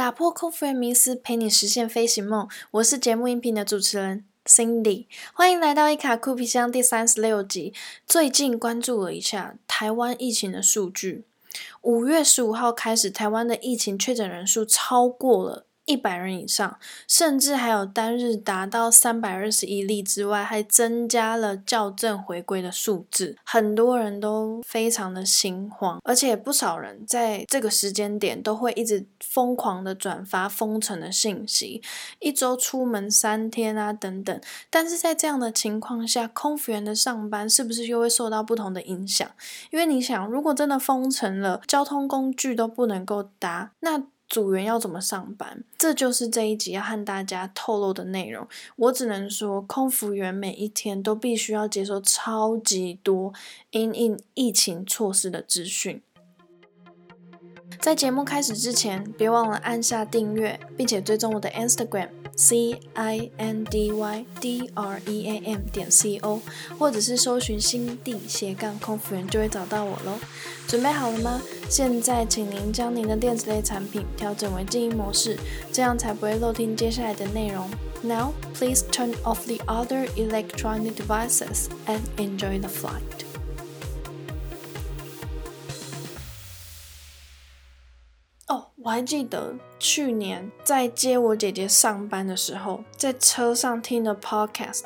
打破空服员迷思，陪你实现飞行梦。我是节目音频的主持人 Cindy，欢迎来到一卡酷皮箱第三十六集。最近关注了一下台湾疫情的数据，五月十五号开始，台湾的疫情确诊人数超过了。一百人以上，甚至还有单日达到三百二十一例之外，还增加了校正回归的数字，很多人都非常的心慌，而且不少人在这个时间点都会一直疯狂的转发封城的信息，一周出门三天啊等等。但是在这样的情况下，空服员的上班是不是又会受到不同的影响？因为你想，如果真的封城了，交通工具都不能够搭，那组员要怎么上班？这就是这一集要和大家透露的内容。我只能说，空服员每一天都必须要接受超级多因应疫情措施的资讯。在节目开始之前，别忘了按下订阅，并且追踪我的 Instagram。C i n d y d r e a m 点 c o，或者是搜寻新地斜杠空服员就会找到我喽。准备好了吗？现在请您将您的电子类产品调整为静音模式，这样才不会漏听接下来的内容。Now please turn off the other electronic devices and enjoy the flight. 我还记得去年在接我姐姐上班的时候，在车上听的 podcast。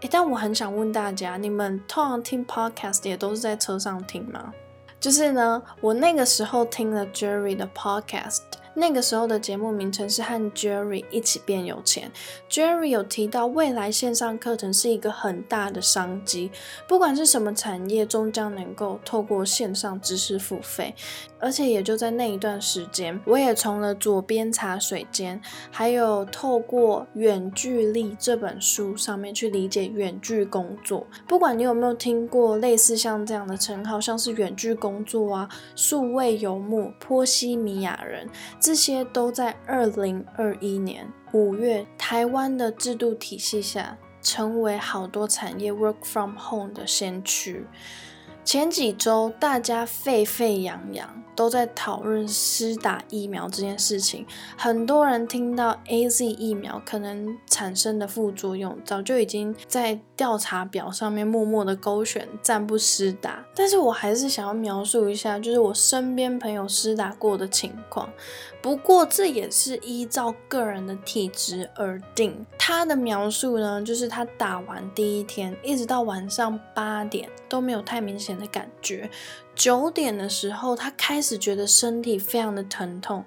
诶，但我很想问大家，你们通常听 podcast 也都是在车上听吗？就是呢，我那个时候听了 Jerry 的 podcast。那个时候的节目名称是和 Jerry 一起变有钱。Jerry 有提到未来线上课程是一个很大的商机，不管是什么产业，终将能够透过线上知识付费。而且也就在那一段时间，我也从了左边茶水间，还有透过《远距离》这本书上面去理解远距工作。不管你有没有听过类似像这样的称号，像是远距工作啊、数位游牧、波西米亚人。这些都在二零二一年五月，台湾的制度体系下，成为好多产业 work from home 的先驱。前几周，大家沸沸扬扬。都在讨论施打疫苗这件事情，很多人听到 A Z 疫苗可能产生的副作用，早就已经在调查表上面默默的勾选暂不施打。但是我还是想要描述一下，就是我身边朋友施打过的情况。不过这也是依照个人的体质而定。他的描述呢，就是他打完第一天，一直到晚上八点都没有太明显的感觉。九点的时候，他开始觉得身体非常的疼痛；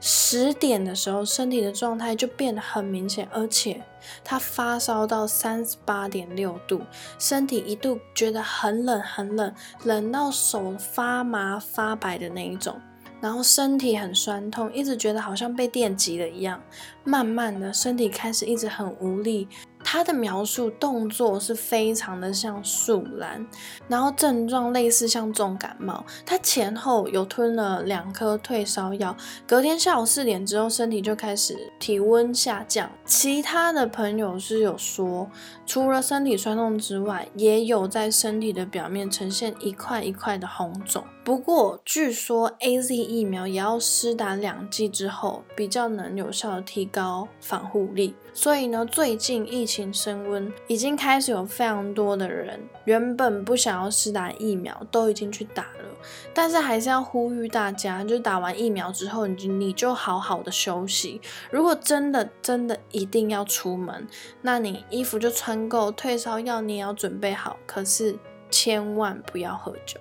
十点的时候，身体的状态就变得很明显，而且他发烧到三十八点六度，身体一度觉得很冷很冷，冷到手发麻发白的那一种，然后身体很酸痛，一直觉得好像被电击了一样，慢慢的身体开始一直很无力。他的描述动作是非常的像树懒，然后症状类似像重感冒。他前后有吞了两颗退烧药，隔天下午四点之后，身体就开始体温下降。其他的朋友是有说，除了身体酸痛之外，也有在身体的表面呈现一块一块的红肿。不过，据说 A Z 疫苗也要施打两剂之后，比较能有效的提高防护力。所以呢，最近疫情升温，已经开始有非常多的人原本不想要施打疫苗，都已经去打了。但是还是要呼吁大家，就打完疫苗之后，你你就好好的休息。如果真的真的一定要出门，那你衣服就穿够，退烧药你也要准备好。可是千万不要喝酒。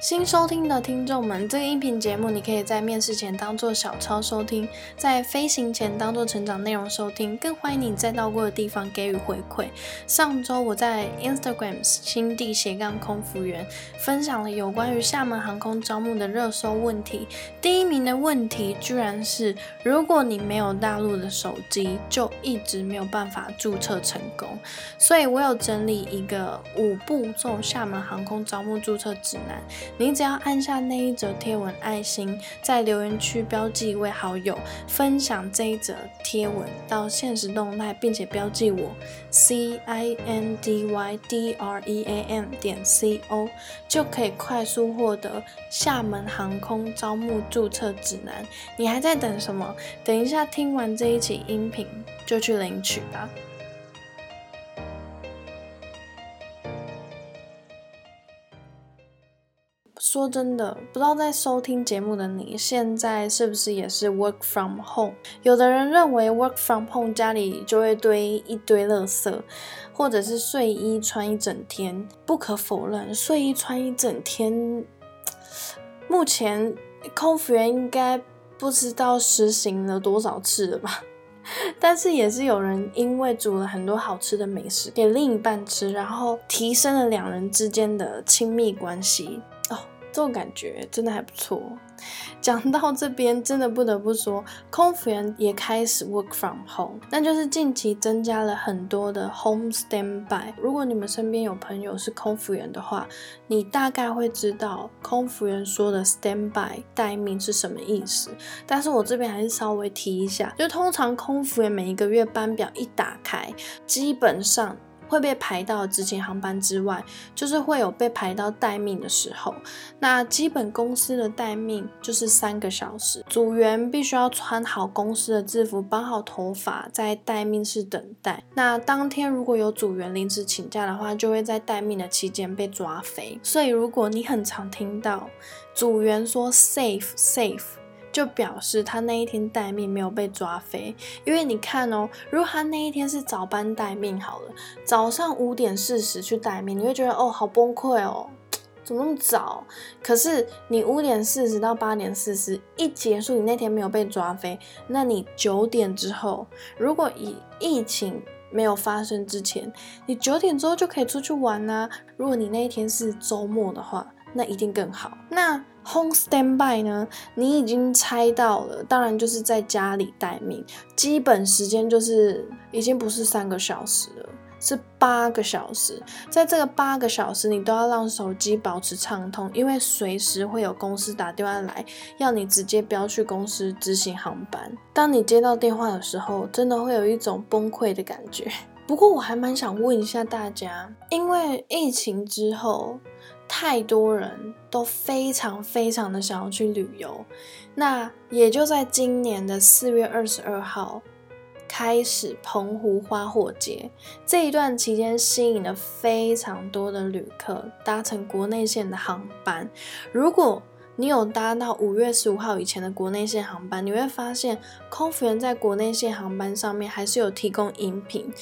新收听的听众们，这个音频节目你可以在面试前当做小抄收听，在飞行前当做成长内容收听，更欢迎你在到过的地方给予回馈。上周我在 Instagram 新地斜杠空服员分享了有关于厦门航空招募的热搜问题，第一名的问题居然是：如果你没有大陆的手机，就一直没有办法注册成功。所以我有整理一个五步骤厦门航空招募注册指南。你只要按下那一则贴文爱心，在留言区标记一位好友，分享这一则贴文到现实动态，并且标记我 C I N D Y D R E A M 点 C O，就可以快速获得厦门航空招募注册指南。你还在等什么？等一下听完这一期音频就去领取吧。说真的，不知道在收听节目的你，现在是不是也是 work from home？有的人认为 work from home 家里就会堆一堆垃圾，或者是睡衣穿一整天。不可否认，睡衣穿一整天，目前空服员应该不知道实行了多少次了吧？但是也是有人因为煮了很多好吃的美食给另一半吃，然后提升了两人之间的亲密关系。这种感觉真的还不错。讲到这边，真的不得不说，空服员也开始 work from home，那就是近期增加了很多的 home standby。如果你们身边有朋友是空服员的话，你大概会知道空服员说的 standby 待命是什么意思。但是我这边还是稍微提一下，就通常空服员每一个月班表一打开，基本上。会被排到执勤航班之外，就是会有被排到待命的时候。那基本公司的待命就是三个小时，组员必须要穿好公司的制服，绑好头发，在待命室等待。那当天如果有组员临时请假的话，就会在待命的期间被抓飞。所以如果你很常听到组员说 safe safe。就表示他那一天待命没有被抓飞，因为你看哦，如果他那一天是早班待命好了，早上五点四十去待命，你会觉得哦好崩溃哦，怎么那么早？可是你五点四十到八点四十一结束，你那天没有被抓飞，那你九点之后，如果以疫情没有发生之前，你九点之后就可以出去玩啊。如果你那一天是周末的话，那一定更好。那 home standby 呢？你已经猜到了，当然就是在家里待命，基本时间就是已经不是三个小时了，是八个小时。在这个八个小时，你都要让手机保持畅通，因为随时会有公司打电话来，要你直接飙去公司执行航班。当你接到电话的时候，真的会有一种崩溃的感觉。不过我还蛮想问一下大家，因为疫情之后。太多人都非常非常的想要去旅游，那也就在今年的四月二十二号开始澎湖花火节这一段期间，吸引了非常多的旅客搭乘国内线的航班。如果你有搭到五月十五号以前的国内线航班，你会发现空服员在国内线航班上面还是有提供饮品。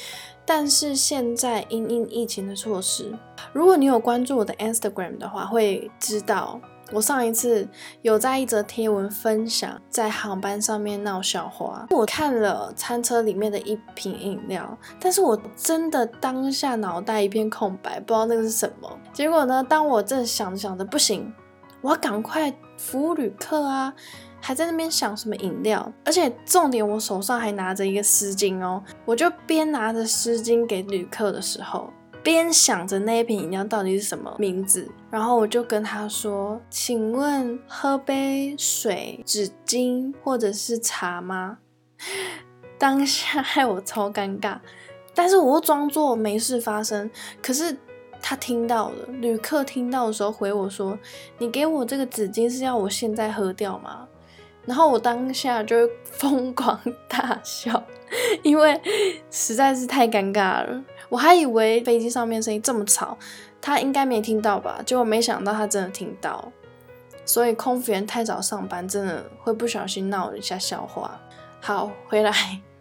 但是现在因应疫情的措施，如果你有关注我的 Instagram 的话，会知道我上一次有在一则贴文分享在航班上面闹笑话。我看了餐车里面的一瓶饮料，但是我真的当下脑袋一片空白，不知道那个是什么。结果呢，当我正想着想着不行，我要赶快服务旅客啊。还在那边想什么饮料，而且重点我手上还拿着一个湿巾哦，我就边拿着湿巾给旅客的时候，边想着那一瓶饮料到底是什么名字，然后我就跟他说：“请问喝杯水、纸巾或者是茶吗？” 当下害我超尴尬，但是我又装作没事发生。可是他听到了，旅客听到的时候回我说：“你给我这个纸巾是要我现在喝掉吗？”然后我当下就疯狂大笑，因为实在是太尴尬了。我还以为飞机上面声音这么吵，他应该没听到吧？结果没想到他真的听到。所以空服员太早上班，真的会不小心闹一下笑话。好，回来。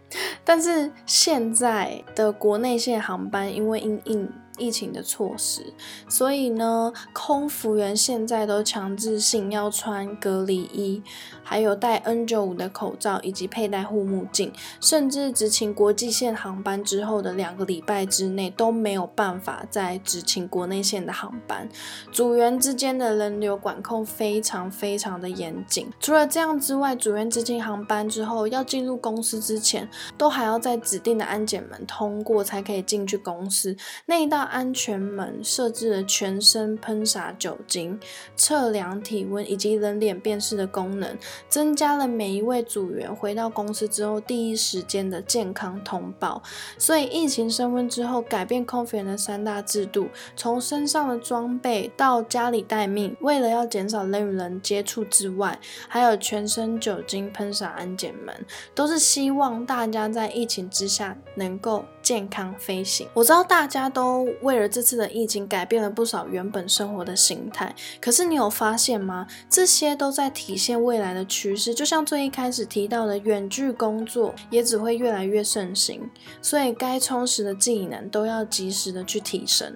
但是现在的国内线航班，因为因应疫情的措施，所以呢，空服员现在都强制性要穿隔离衣，还有戴 N95 的口罩，以及佩戴护目镜，甚至执勤国际线航班之后的两个礼拜之内都没有办法再执勤国内线的航班。组员之间的人流管控非常非常的严谨。除了这样之外，组员执勤航班之后要进入公司之前，都还要在指定的安检门通过才可以进去公司。那一道。安全门设置了全身喷洒酒精、测量体温以及人脸辨识的功能，增加了每一位组员回到公司之后第一时间的健康通报。所以疫情升温之后，改变 Confian 的三大制度，从身上的装备到家里待命，为了要减少人与人接触之外，还有全身酒精喷洒安检门，都是希望大家在疫情之下能够。健康飞行，我知道大家都为了这次的疫情改变了不少原本生活的形态。可是你有发现吗？这些都在体现未来的趋势。就像最一开始提到的，远距工作也只会越来越盛行。所以该充实的技能都要及时的去提升。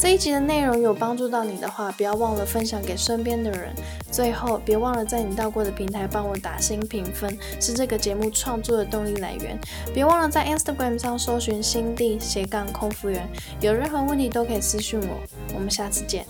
这一集的内容有帮助到你的话，不要忘了分享给身边的人。最后，别忘了在你到过的平台帮我打新评分，是这个节目创作的动力来源。别忘了在 Instagram 上搜寻“新地斜杠空服员”，有任何问题都可以私信我。我们下次见。